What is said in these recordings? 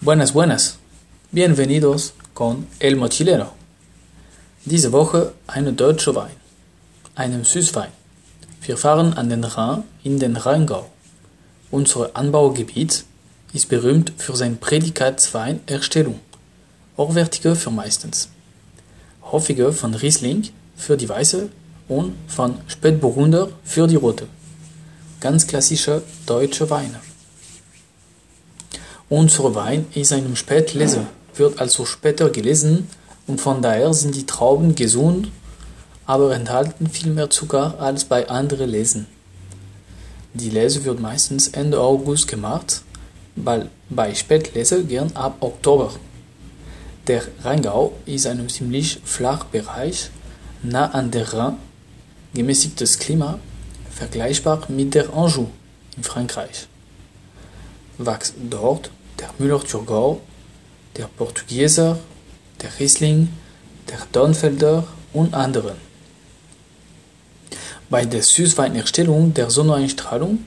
Buenas, buenas. Bienvenidos con El Mochilero. Diese Woche eine deutsche Wein, einen Süßwein. Wir fahren an den Rhein in den Rheingau. Unser Anbaugebiet ist berühmt für seine Prädikatsweinerstellung, hochwertige für meistens, häufige von Riesling für die weiße und von Spätburgunder für die rote. Ganz klassische deutsche Weine. Unser Wein ist einem Spätlese, wird also später gelesen und von daher sind die Trauben gesund, aber enthalten viel mehr Zucker als bei anderen Lesen. Die Lese wird meistens Ende August gemacht, bei Spätlese gern ab Oktober. Der Rheingau ist ein ziemlich flacher Bereich, nah an der Rhein, gemäßigtes Klima, vergleichbar mit der Anjou in Frankreich. Wächst dort der Müller-Thurgau, der Portugieser, der Riesling, der Dornfelder und andere. Bei der Süßweinerstellung der Sonneneinstrahlung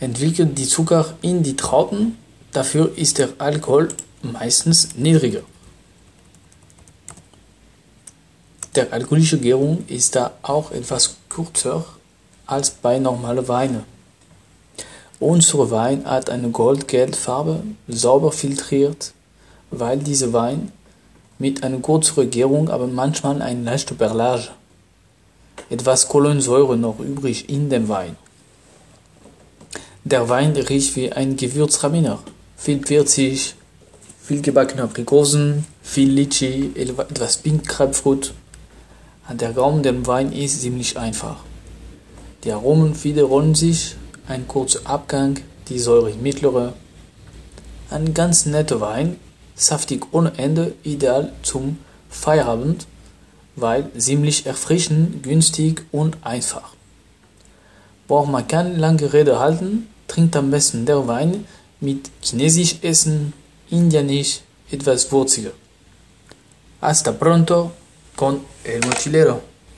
entwickelt die Zucker in die Trauben, dafür ist der Alkohol meistens niedriger. Der alkoholische Gärung ist da auch etwas kürzer als bei normalen Weinen. Unser Wein hat eine goldgelbe Farbe, sauber filtriert, weil dieser Wein mit einer kürzeren Gärung, aber manchmal eine leichte Perlage. Etwas Kohlensäure noch übrig in dem Wein. Der Wein riecht wie ein Gewürztraminer. Viel Pfirsich, viel gebackene Aprikosen, viel Litchi, etwas Pink Grapefruit. Der Gaumen dem Wein ist ziemlich einfach. Die Aromen wiederholen sich, ein kurzer Abgang, die Säure mittlere. Ein ganz netter Wein, saftig ohne Ende, ideal zum Feierabend, weil ziemlich erfrischend, günstig und einfach. Braucht man keine lange Rede halten, trinkt am besten der Wein mit chinesisch Essen, indianisch, etwas würziger. Hasta pronto con el mochilero.